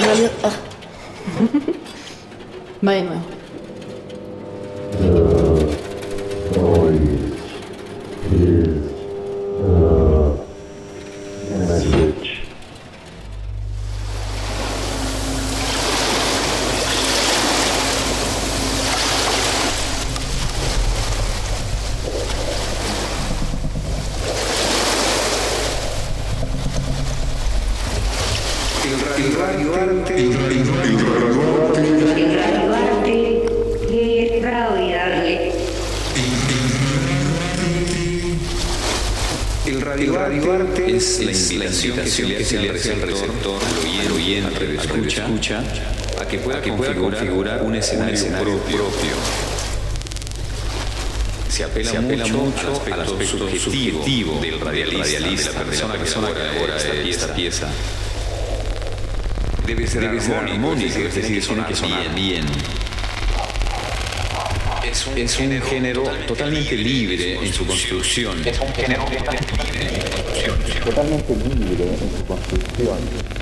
radio. Ah. Va de apela, mucho, al aspecto, subjetivo, del radialista, de la persona, que elabora esta pieza debe ser debe armónico, es decir, es una que bien. bien. Es un, es un género, género totalmente libre en su construcción. Es un género totalmente libre en su construcción. Totalmente libre en su construcción.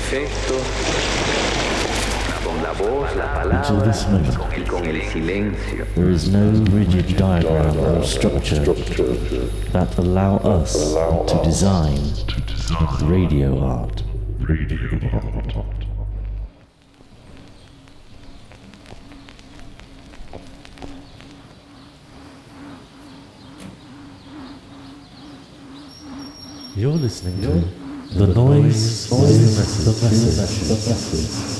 efecto, con la voz, la palabra y con el silencio. There is no rigid diagram or structure that allow us to design radio art. Radio art. You're listening to do 2 ao 17.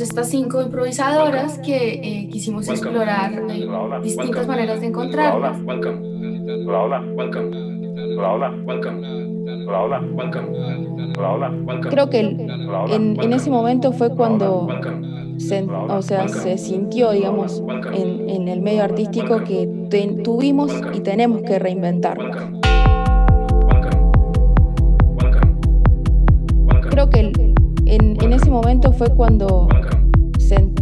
Estas cinco improvisadoras que eh, quisimos explorar eh, distintas maneras de encontrarnos. Creo que en, en, ese momento fue cuando se, o sea, se sintió, digamos, en, en el medio artístico que tuvimos y tenemos que reinventarnos. Creo que en, en, ese momento fue cuando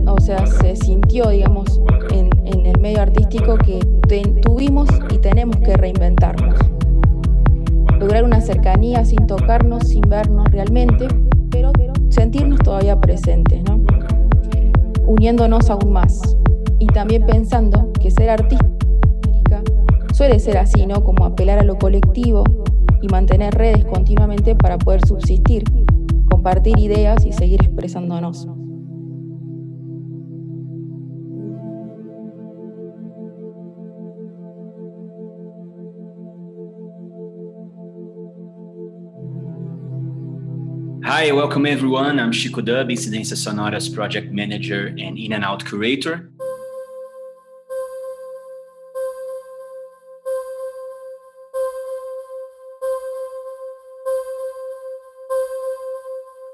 o sea, se sintió, digamos, en, el medio artístico que tuvimos y tenemos que reinventarnos. Lograr una cercanía sin tocarnos, sin vernos realmente, pero sentirnos todavía presentes, ¿no? uniéndonos aún más. Y también pensando que ser artista suele ser así, ¿no? Como apelar a lo colectivo y mantener redes continuamente para poder subsistir compartir ideas y seguir expresándonos. Hi, welcome everyone. I'm Chico Dub, Incidência Sonoras Project Manager and In and Out Curator.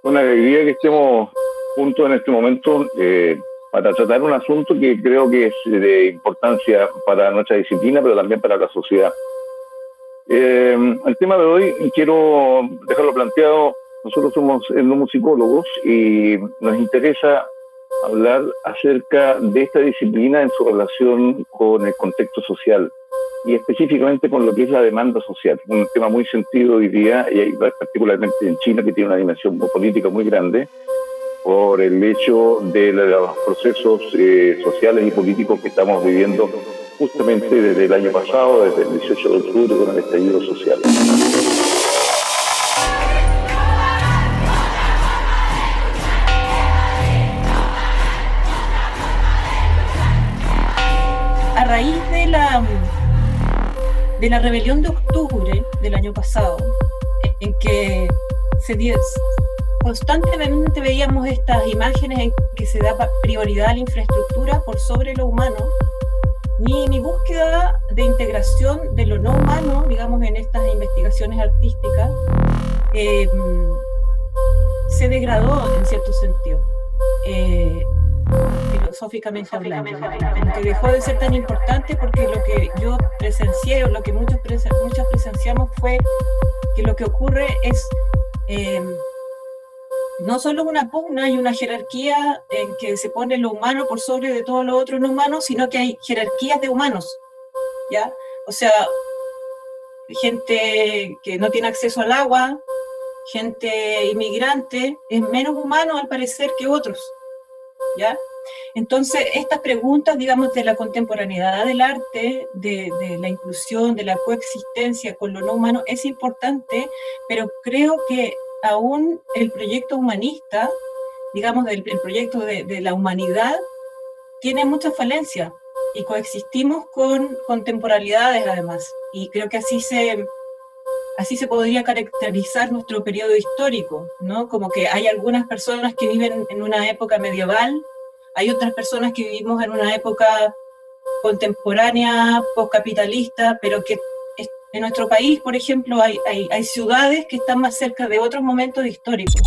Una alegría que estemos juntos en este momento eh, para tratar un asunto que creo que es de importancia para nuestra disciplina, pero también para la sociedad. Eh, el tema de hoy quiero dejarlo planteado. Nosotros somos etnomusicólogos y nos interesa hablar acerca de esta disciplina en su relación con el contexto social y específicamente con lo que es la demanda social, un tema muy sentido hoy día, y particularmente en China, que tiene una dimensión política muy grande, por el hecho de los procesos eh, sociales y políticos que estamos viviendo justamente desde el año pasado, desde el 18 de octubre, con el estallido social. De la rebelión de octubre del año pasado, en que se dio, constantemente veíamos estas imágenes en que se da prioridad a la infraestructura por sobre lo humano, mi, mi, búsqueda de integración de lo no humano, digamos, en estas investigaciones artísticas, eh, se degradó en cierto sentido, eh, filosóficamente hablando, que dejó de ser tan importante porque lo que yo presencié o lo que muchos, muchas presenciamos fue que lo que ocurre es... Eh, no solo una pugna y una jerarquía en que se pone lo humano por sobre de todo lo otro no humano, sino que hay jerarquías de humanos, ¿ya? O sea, gente que no tiene acceso al agua, gente inmigrante, es menos humano al parecer que otros, Entonces, estas preguntas, digamos, de la contemporaneidad del arte, de, la inclusión, de la coexistencia con lo no humano, es importante, pero creo que aún el proyecto humanista, digamos, el, proyecto de, de, la humanidad, tiene muchas falencias y coexistimos con contemporalidades además. Y creo que así se, así se podría caracterizar nuestro periodo histórico, ¿no? Como que hay algunas personas que viven en una época medieval, hay otras personas que vivimos en una época contemporánea, postcapitalista, pero que en nuestro país, por ejemplo, hay, hay, ciudades que están más cerca de otros momentos históricos.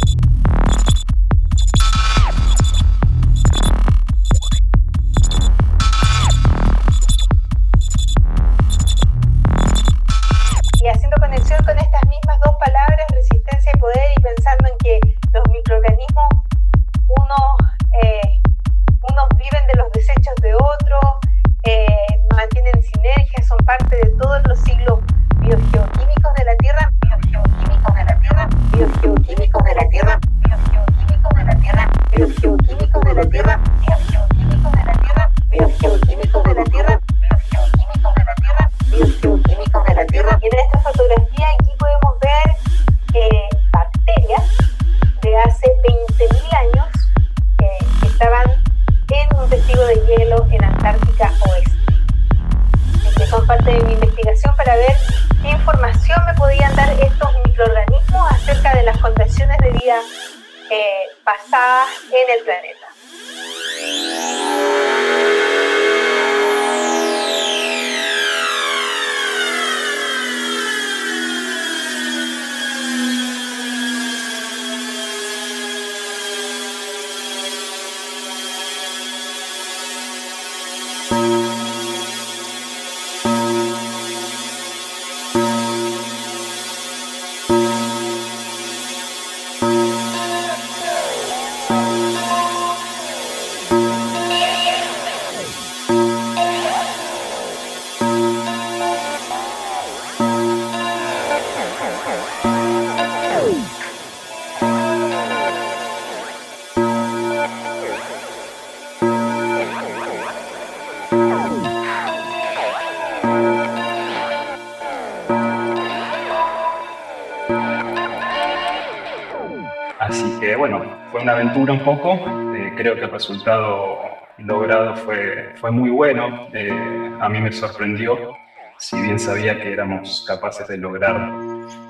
Una aventura un poco. Eh, creo que el resultado logrado fue, fue muy bueno. Eh, a mí me sorprendió, si bien sabía que éramos capaces de lograr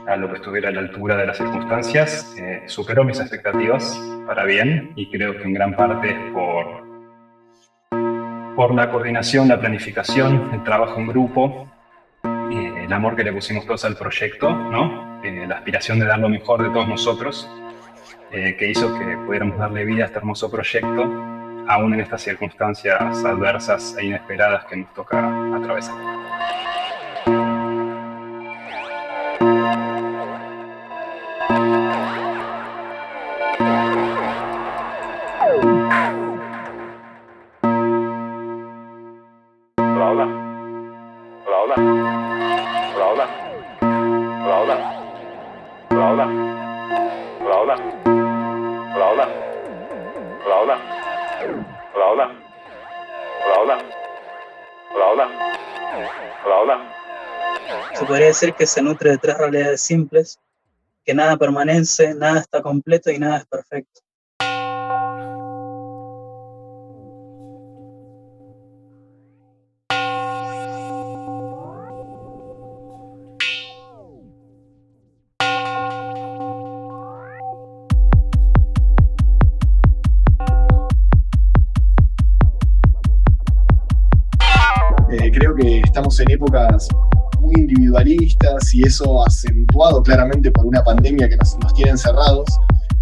a lo que estuviera a la altura de las circunstancias, eh, superó mis expectativas para bien y creo que en gran parte por, por la coordinación, la planificación, el trabajo en grupo, eh, el amor que le pusimos todos al proyecto, ¿no? Eh, la aspiración de dar lo mejor de todos nosotros, que hizo que pudiéramos darle vida a este hermoso proyecto, aún en estas circunstancias adversas e inesperadas que nos toca atravesar. Podría decir que se nutre de tres realidades simples, que nada permanece, nada está completo y nada es perfecto. estamos en épocas individualistas y eso acentuado claramente por una pandemia que nos, tiene encerrados.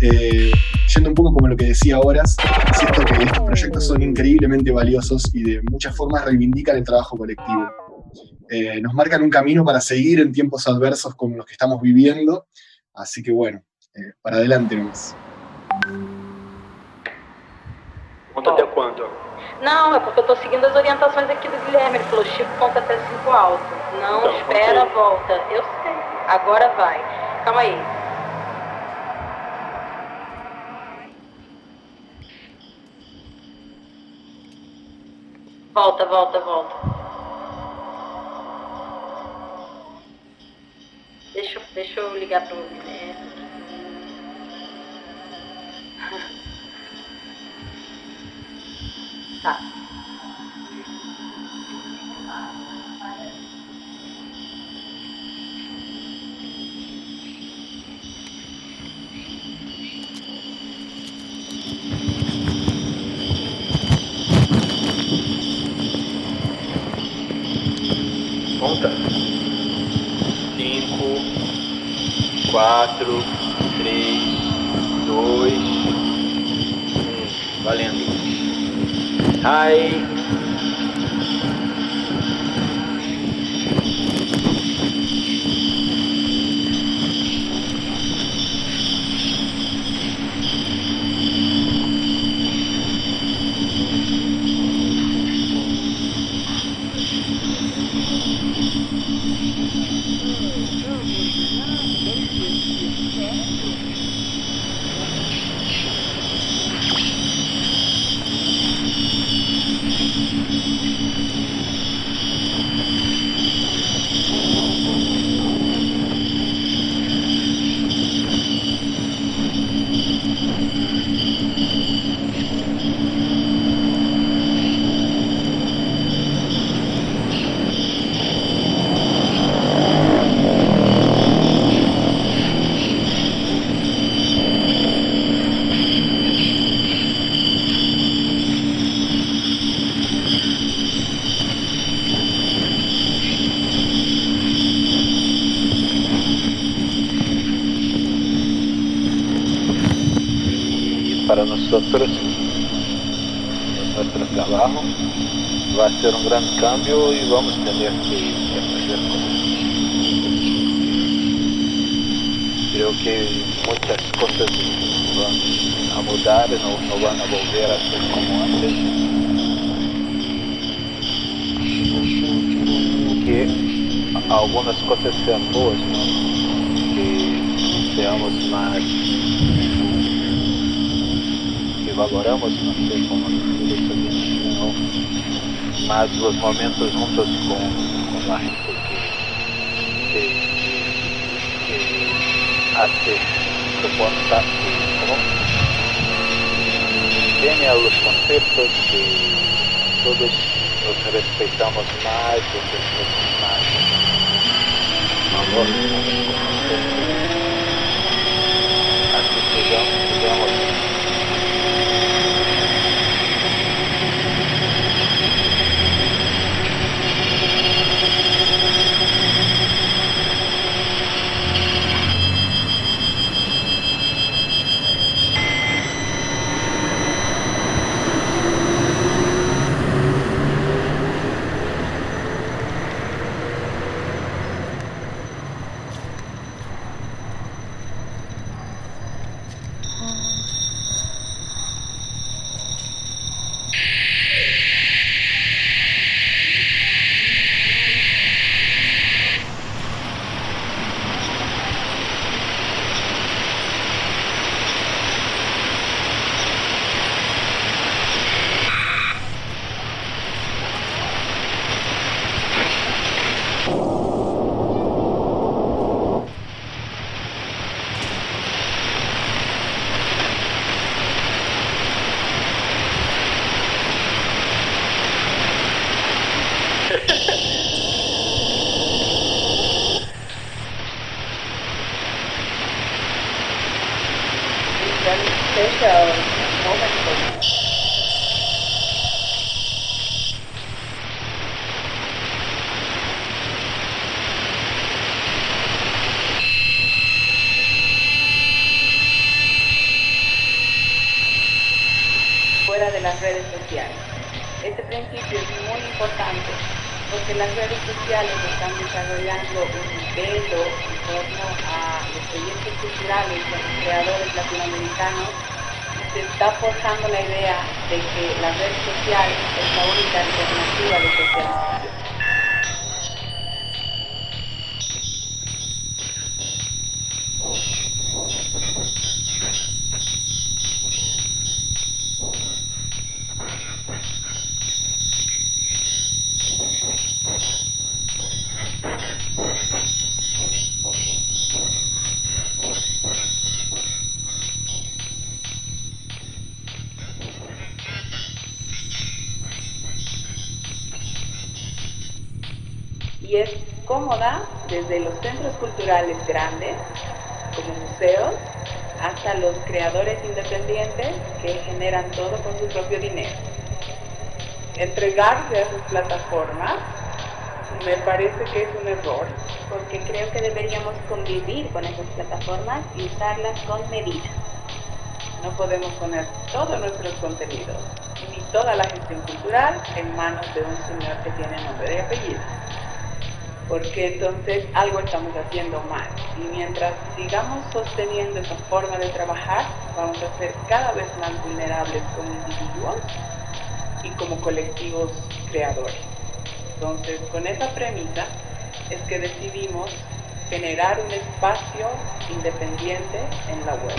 Eh, yendo un poco como lo que decía ahora, siento que estos proyectos son increíblemente valiosos y de muchas formas reivindican el trabajo colectivo. Eh, nos marcan un camino para seguir en tiempos adversos como los que estamos viviendo, así que bueno, eh, para adelante nomás. ¿Cuánto cuánto? Não, é porque eu tô seguindo as orientações aqui do Guilherme. Ele falou, Chico, conta até 5 alto. Não, então, espera, volta. Eu sei. Agora vai. Calma aí. Volta, volta, volta. Deixa, deixa eu ligar para o Guilherme. Tá. Conta. Cinco, quatro, Hi. Nosotros, nuestro trabajo va a ser un gran cambio y vamos a tener que, aprender cosas. Creo que muchas cosas van a mudar, no, no van a volver a ser como antes. Que algunas cosas sean boas, que seamos más colaboramos, não sei como é mas os momentos juntos com, com la gente que, que, que hace propuestas que tiene los conceptos que todos nos respeitamos mais, nos mais, más. Amor, así que digamos, digamos Este principio es muy importante porque las redes sociales están desarrollando un velo en torno a los proyectos culturales de los creadores latinoamericanos se está forjando la idea de que la red social es la única alternativa de socialización. Grandes, como museos, hasta los creadores independientes que generan todo con su propio dinero. Entregarse a sus plataformas me parece que es un error, porque creo que deberíamos convivir con esas plataformas y usarlas con medida. No podemos poner todos nuestros contenidos ni toda la gestión cultural en manos de un señor que tiene nombre y apellido porque entonces algo estamos haciendo mal. Y mientras sigamos sosteniendo esa forma de trabajar, vamos a ser cada vez más vulnerables como individuos y como colectivos creadores. Entonces, con esa premisa es que decidimos generar un espacio independiente en la web.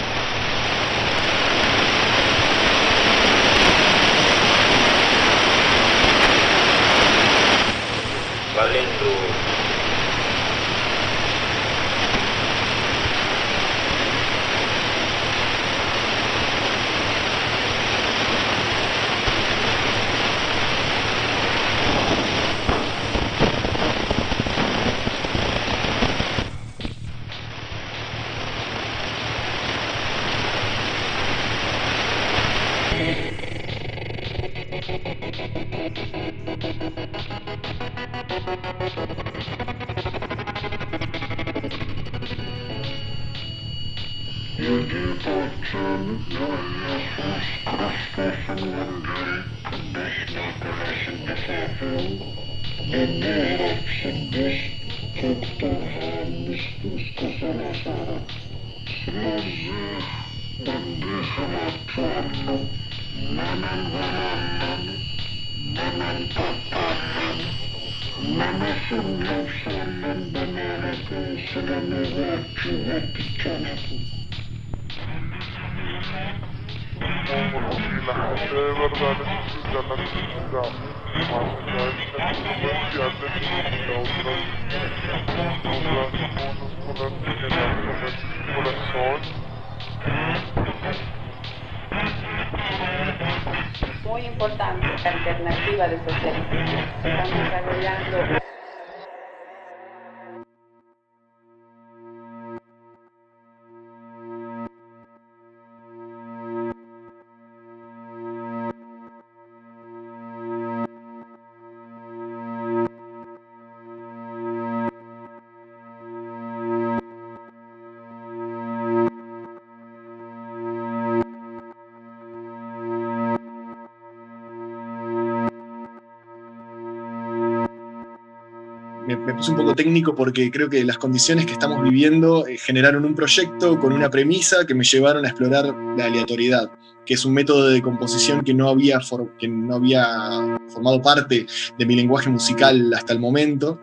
Me, puse un poco técnico porque creo que las condiciones que estamos viviendo eh, generaron un proyecto con una premisa que me llevaron a explorar la aleatoriedad, que es un método de composición que no había, que no había formado parte de mi lenguaje musical hasta el momento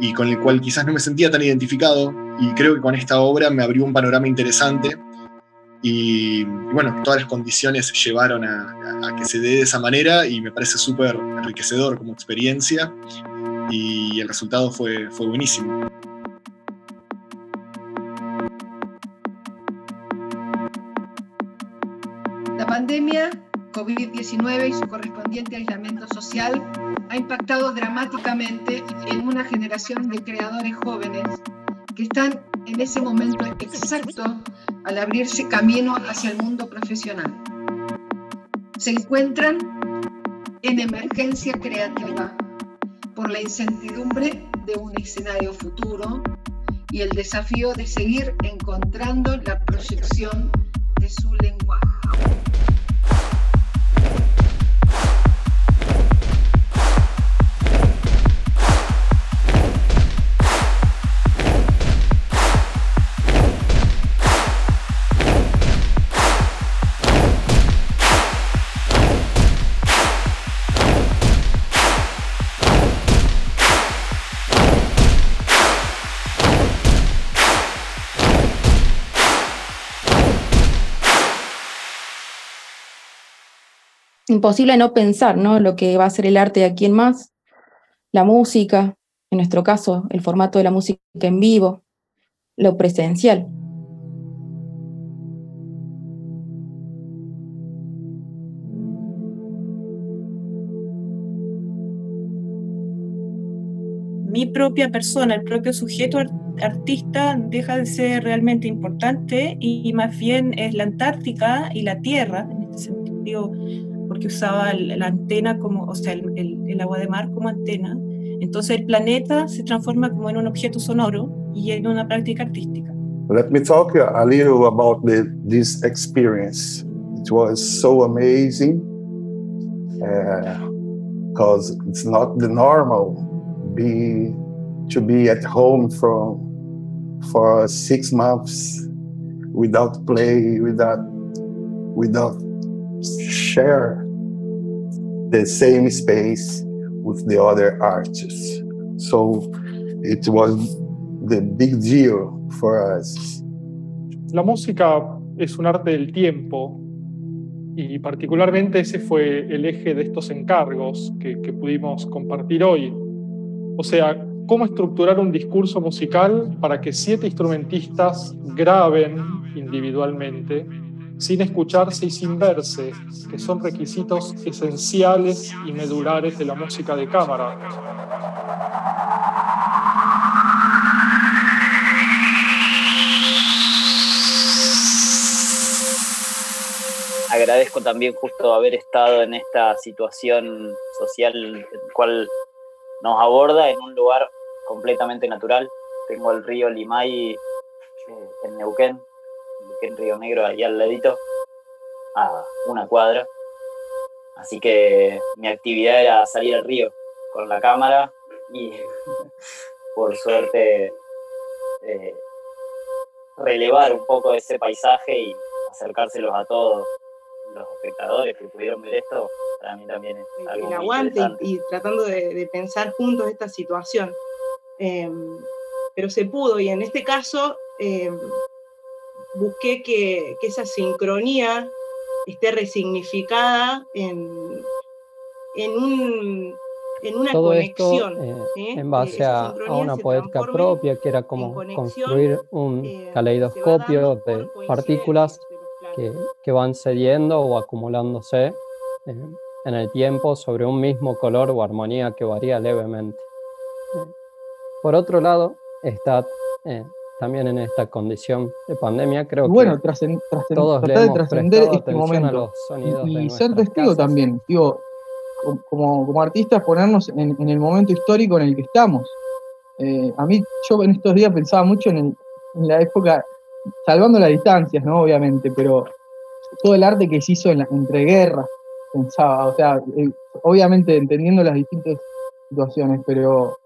y con el cual quizás no me sentía tan identificado y creo que con esta obra me abrió un panorama interesante y, bueno, todas las condiciones llevaron a, a, que se dé de esa manera y me parece súper enriquecedor como experiencia y el resultado fue, buenísimo. La pandemia COVID-19 y su correspondiente aislamiento social ha impactado dramáticamente en una generación de creadores jóvenes que están en ese momento exacto al abrirse camino hacia el mundo profesional. Se encuentran en emergencia creativa por la incertidumbre de un escenario futuro y el desafío de seguir encontrando la proyección de su lenguaje. Imposible no pensar, ¿no? Lo que va a ser el arte de aquí en más, la música, en nuestro caso, el formato de la música en vivo, lo presencial. Mi propia persona, el propio sujeto artista deja de ser realmente importante y más bien es la Antártica y la Tierra, en este sentido porque usaba la antena como, o sea, el, el, agua de mar como antena. Entonces el planeta se transforma como en un objeto sonoro y en una práctica artística. Let me talk a little about the, this experience. It was so amazing because uh, it's not the normal be to be at home from for six months without play, without without share the same space with the other artists. So it was the big deal for us. La música es un arte del tiempo y particularmente ese fue el eje de estos encargos que, que pudimos compartir hoy. O sea, cómo estructurar un discurso musical para que siete instrumentistas graben individualmente sin escucharse y sin verse, que son requisitos esenciales y medulares de la música de cámara. Agradezco también justo haber estado en esta situación social en cual nos aborda en un lugar completamente natural. Tengo el río Limay eh, en Neuquén, en Río Negro, ahí al ladito, a una cuadra. Así que mi actividad era salir al río con la cámara y por suerte eh, relevar un poco ese paisaje y acercárselos a todos los espectadores que pudieron ver esto, para mí también es algo El aguante y, tratando de, pensar juntos esta situación. Em, pero se pudo y en este caso em, busqué que, esa sincronía esté resignificada en, en, un, en una conexión. Eh, en base a, una poética propia, que era como construir un eh, caleidoscopio de partículas que, que, van cediendo o acumulándose eh, en el tiempo sobre un mismo color o armonía que varía levemente. Por otro lado, está también en esta condición de pandemia, creo bueno, que todos tratar de trascender este momento y, ser testigo también, digo, como, como artistas ponernos en, el momento histórico en el que estamos. Eh, a mí, yo en estos días pensaba mucho en, la época, salvando las distancias, ¿no? Obviamente, pero todo el arte que se hizo en entre guerras, pensaba, o sea, eh, obviamente entendiendo las distintas situaciones, pero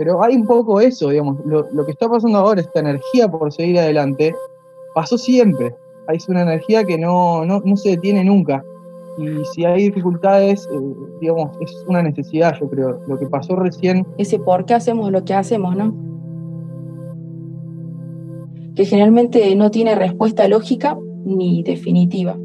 pero hay un poco eso, digamos, lo, que está pasando ahora, esta energía por seguir adelante, pasó siempre. Hay una energía que no, no, se detiene nunca. Y si hay dificultades, eh, digamos, es una necesidad, yo creo. Lo que pasó recién. Ese por qué hacemos lo que hacemos, ¿no? Que generalmente no tiene respuesta lógica ni definitiva.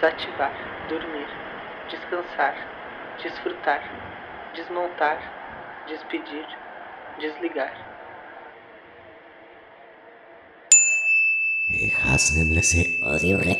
Desativar, dormir, descansar, desfrutar, desmontar, despedir, desligar. Horrible.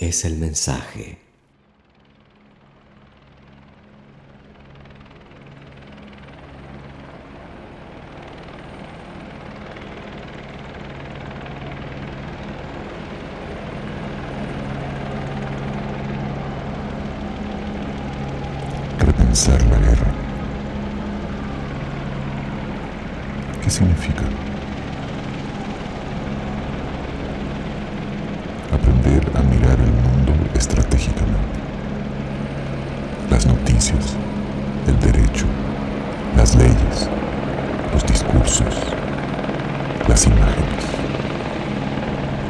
Es el mensaje. Repensar la guerra. ¿Qué significa? aprender a mirar el mundo estratégicamente. Las noticias, el derecho, las leyes, los discursos, las imágenes.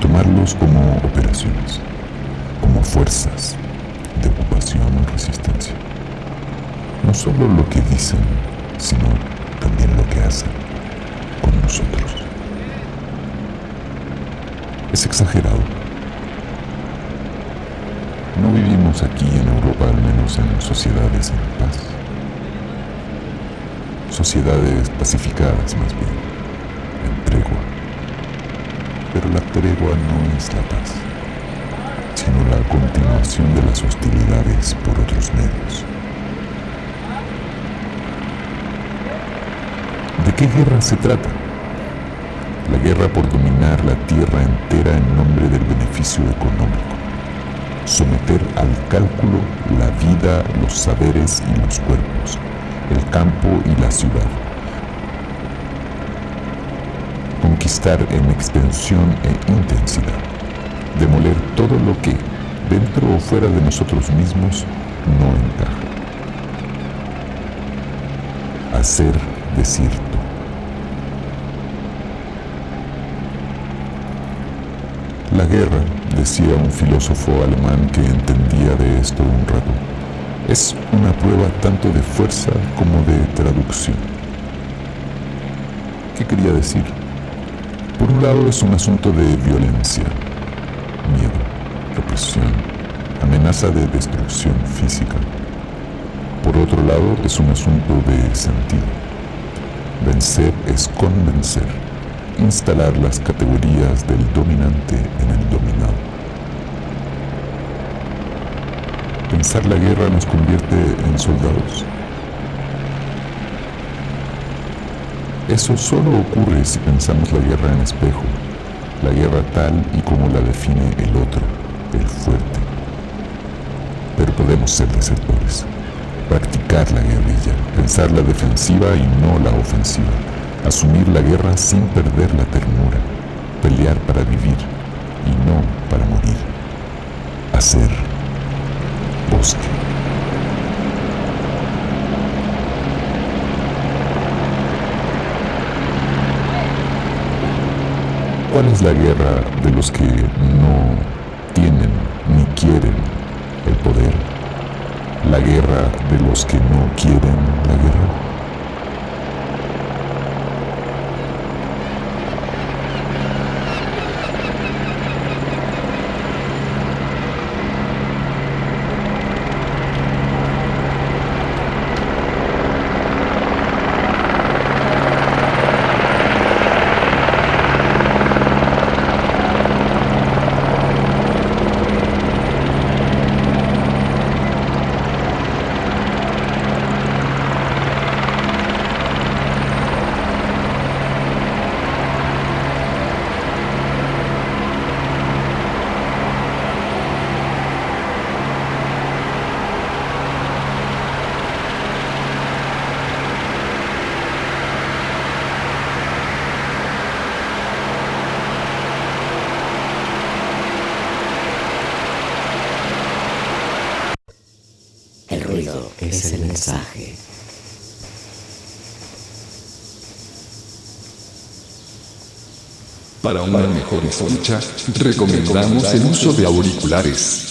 Tomarlos como operaciones, como fuerzas de ocupación o resistencia. No solo lo que dicen, sino también lo que hacen con nosotros. Es exagerado no vivimos aquí en Europa, al menos en sociedades en paz. Sociedades pacificadas más bien, en tregua. Pero la tregua no es la paz, sino la continuación de las hostilidades por otros medios. ¿De qué guerra se trata? La guerra por dominar la tierra entera en nombre del beneficio económico someter al cálculo la vida, los saberes y los cuerpos, el campo y la ciudad. Conquistar en extensión e intensidad. Demoler todo lo que, dentro o fuera de nosotros mismos, no encaja. Hacer desierto. La guerra decía un filósofo alemán que entendía de esto un rato. Es una prueba tanto de fuerza como de traducción. ¿Qué quería decir? Por un lado es un asunto de violencia, miedo, represión, amenaza de destrucción física. Por otro lado es un asunto de sentido. Vencer es convencer instalar las categorías del dominante en el dominado. Pensar la guerra nos convierte en soldados. Eso solo ocurre si pensamos la guerra en espejo, la guerra tal y como la define el otro, el fuerte. Pero podemos ser desertores, practicar la guerrilla, pensar la defensiva y no la ofensiva, asumir la guerra sin perder la ternura, pelear para vivir y no para morir, hacer bosque. ¿Cuál es la guerra de los que no tienen ni quieren el poder? La guerra de los que no quieren la guerra. Para una mejor escucha, recomendamos el uso de auriculares.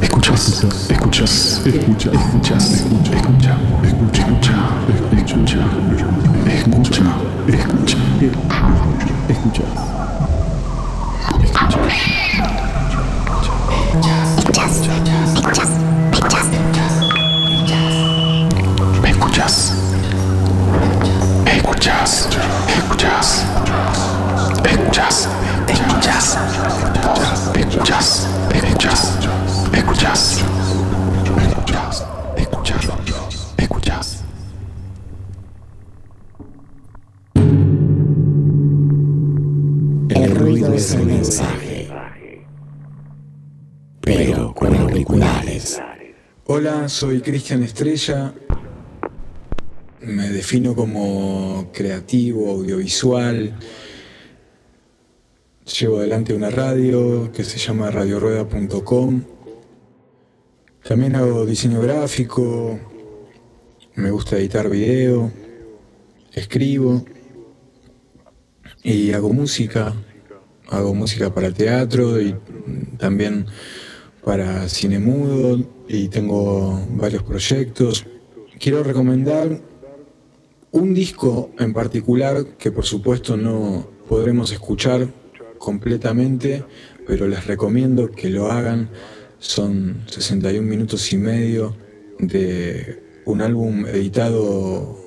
Escuchas, escuchas, escuchas, escuchas, escucha, escucha, escucha, escucha, escucha, escucha, escucha, escucha, escuchas. Escuchas, escuchas, escuchas, escuchas, escuchas, escuchas, escuchas, escuchas, escuchas, escuchas. El ruido es el mensaje, pero con auriculares. Hola, soy Cristian Estrella me defino como creativo, audiovisual. Llevo adelante una radio que se llama radiorueda.com. También hago diseño gráfico, me gusta editar video, escribo y hago música. Hago música para teatro y también para cine mudo y tengo varios proyectos. Quiero recomendar un disco en particular que por supuesto no podremos escuchar completamente, pero les recomiendo que lo hagan. Son 61 minutos y medio de un álbum editado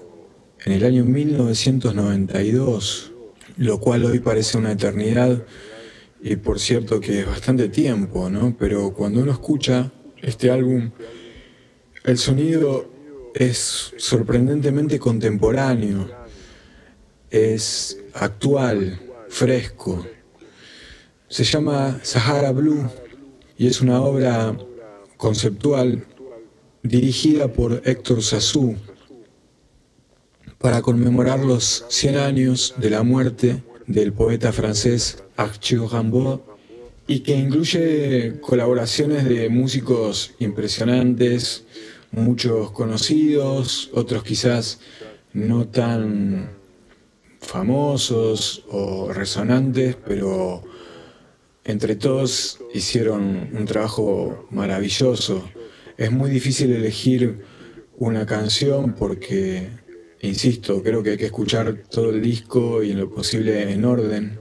en el año 1992, lo cual hoy parece una eternidad y por cierto que es bastante tiempo, ¿no? Pero cuando uno escucha este álbum, el sonido es sorprendentemente contemporáneo, es actual, fresco. Se llama Sahara Blue y es una obra conceptual dirigida por Héctor Sassou para conmemorar los 100 años de la muerte del poeta francés Arthur Rimbaud y que incluye colaboraciones de músicos impresionantes, muchos conocidos, otros quizás no tan famosos o resonantes, pero entre todos hicieron un trabajo maravilloso. Es muy difícil elegir una canción porque, insisto, creo que hay que escuchar todo el disco y en lo posible en orden.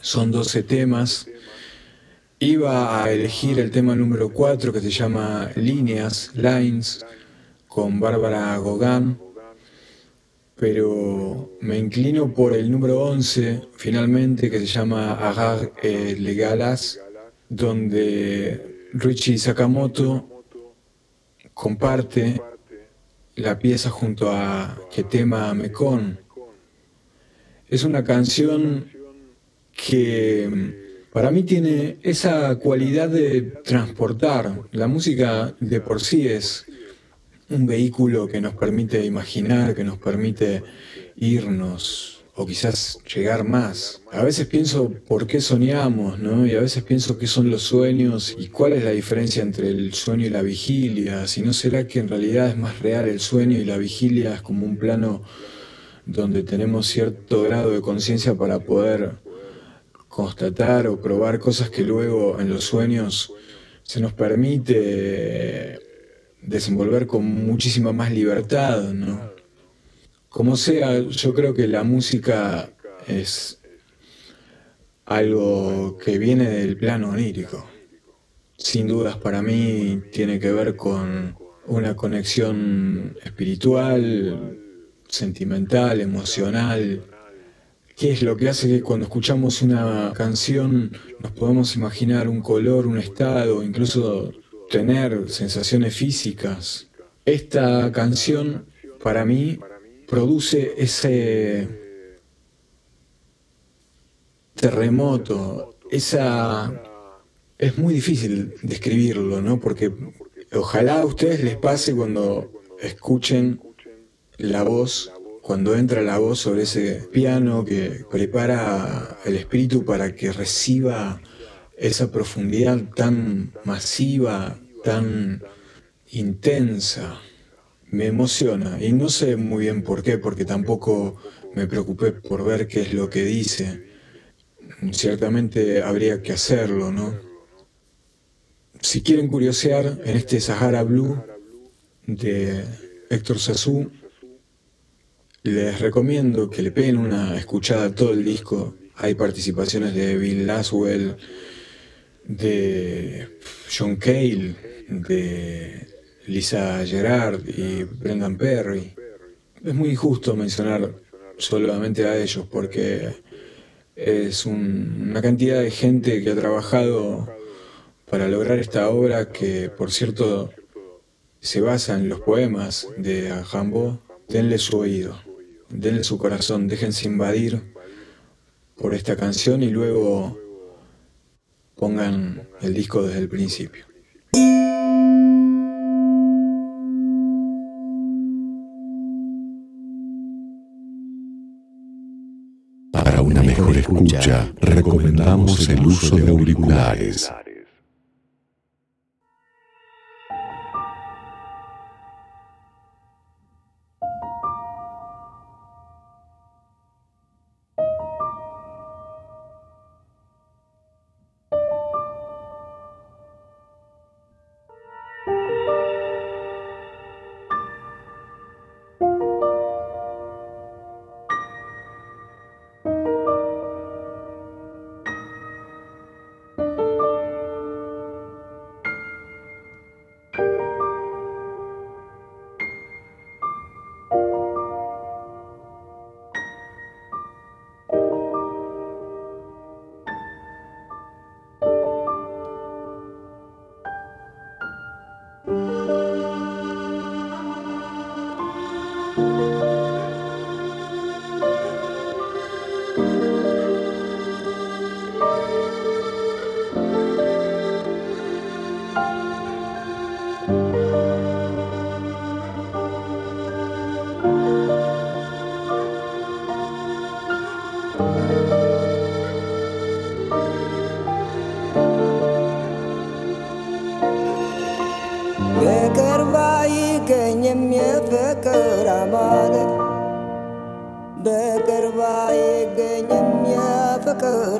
Son 12 temas Iba a elegir el tema número 4 que se llama Líneas, Lines, con Bárbara Gauguin, pero me inclino por el número 11 finalmente que se llama Agar et Legalas, donde Richie Sakamoto comparte la pieza junto a Que tema Mekon. Es una canción que para mí tiene esa cualidad de transportar. La música de por sí es un vehículo que nos permite imaginar, que nos permite irnos o quizás llegar más. A veces pienso por qué soñamos, ¿no? Y a veces pienso qué son los sueños y cuál es la diferencia entre el sueño y la vigilia. Si no será que en realidad es más real el sueño y la vigilia es como un plano donde tenemos cierto grado de conciencia para poder constatar o probar cosas que luego en los sueños se nos permite desenvolver con muchísima más libertad, ¿no? Como sea, yo creo que la música es algo que viene del plano onírico. Sin dudas para mí tiene que ver con una conexión espiritual, sentimental, emocional. ¿Qué es lo que hace que cuando escuchamos una canción nos podamos imaginar un color, un estado, incluso tener sensaciones físicas? Esta canción para mí produce ese terremoto, esa... Es muy difícil describirlo, ¿no? Porque ojalá a ustedes les pase cuando escuchen la voz, cuando entra la voz sobre ese piano que prepara el espíritu para que reciba esa profundidad tan masiva, tan intensa me emociona y no sé muy bien por qué, porque tampoco me preocupé por ver qué es lo que dice. Ciertamente habría que hacerlo, ¿no? Si quieren curiosear en este Sahara Blue de Héctor Sassou, les recomiendo que le peguen una escuchada a todo el disco. Hay participaciones de Bill Laswell, de John Cale, de Lisa Gerard y Brendan Perry. Es muy injusto mencionar solamente a ellos porque es una cantidad de gente que ha trabajado para lograr esta obra que, por cierto, se basa en los poemas de Rambo. Denle su oído, denle su corazón, déjense invadir por esta canción y luego pongan el disco desde el principio. una mejor escucha, recomendamos el uso de auriculares.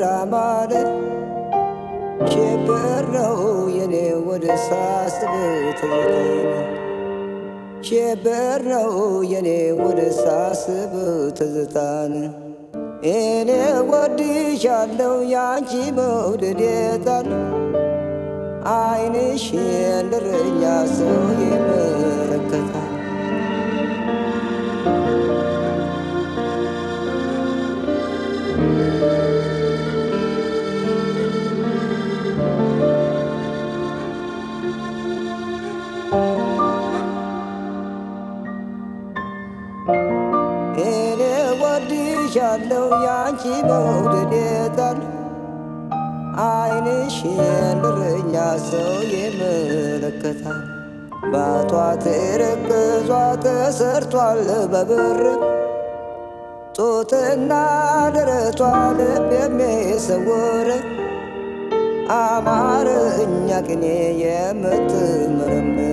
ራማለ ሸበረው የኔ ወደ ሳስብ ትዝታዬ ሸበረው የኔ ወደ ሳስብ ትዝታን እኔ ወድሻለው ያንቺ መውደዴታል አይንሽ ልረኛ ሰው የመረከ እልሻለሁ ያንቺ መውደድ የታል? አይንሽን እረኛ ሰው ይመለከታል። ባቷ ተረከዟ ተሰርቷል በብር ጡትና ደረቷ ልብ የሚሰውር። አማርኛ ቅኔ የምትመረምር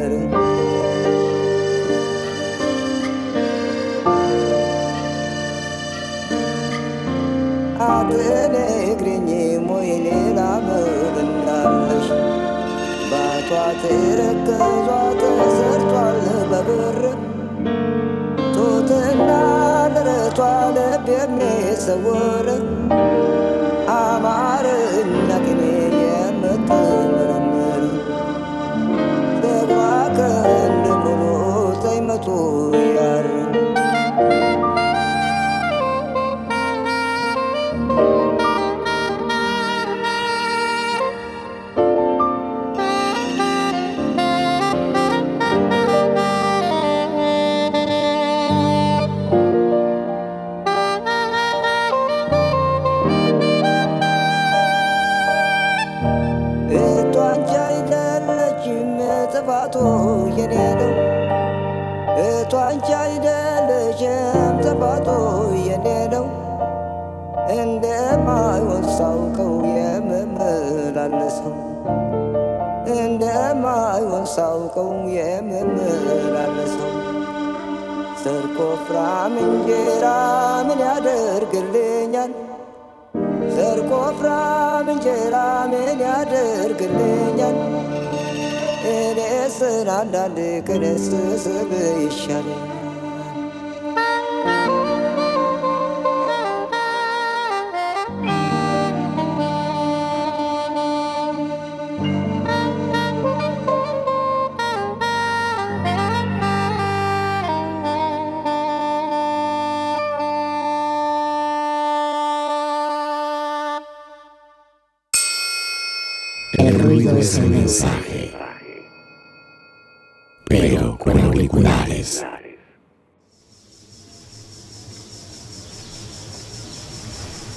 አትነግሪኝም ወይ ሌላ ምን እንዳለሽ ባቷ ተረከዟ ተሰርቷል በብር ጡትና ደረቷ ልብ የሚሰውር አማርኛ ቅኔ የምትመረምር ደግማ ከእንድ ሙሉ ዘይመቱ እንጀራ ምን ያደርግልኛል ሰርቆ ፍራም እንጀራ ምን ያደርግልኛል? እኔስ አንዳንድ ቀንስ ስብ ይሻለኛል።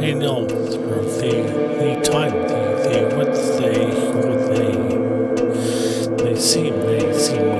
They know, the they time, the, they what they what they they seem they seem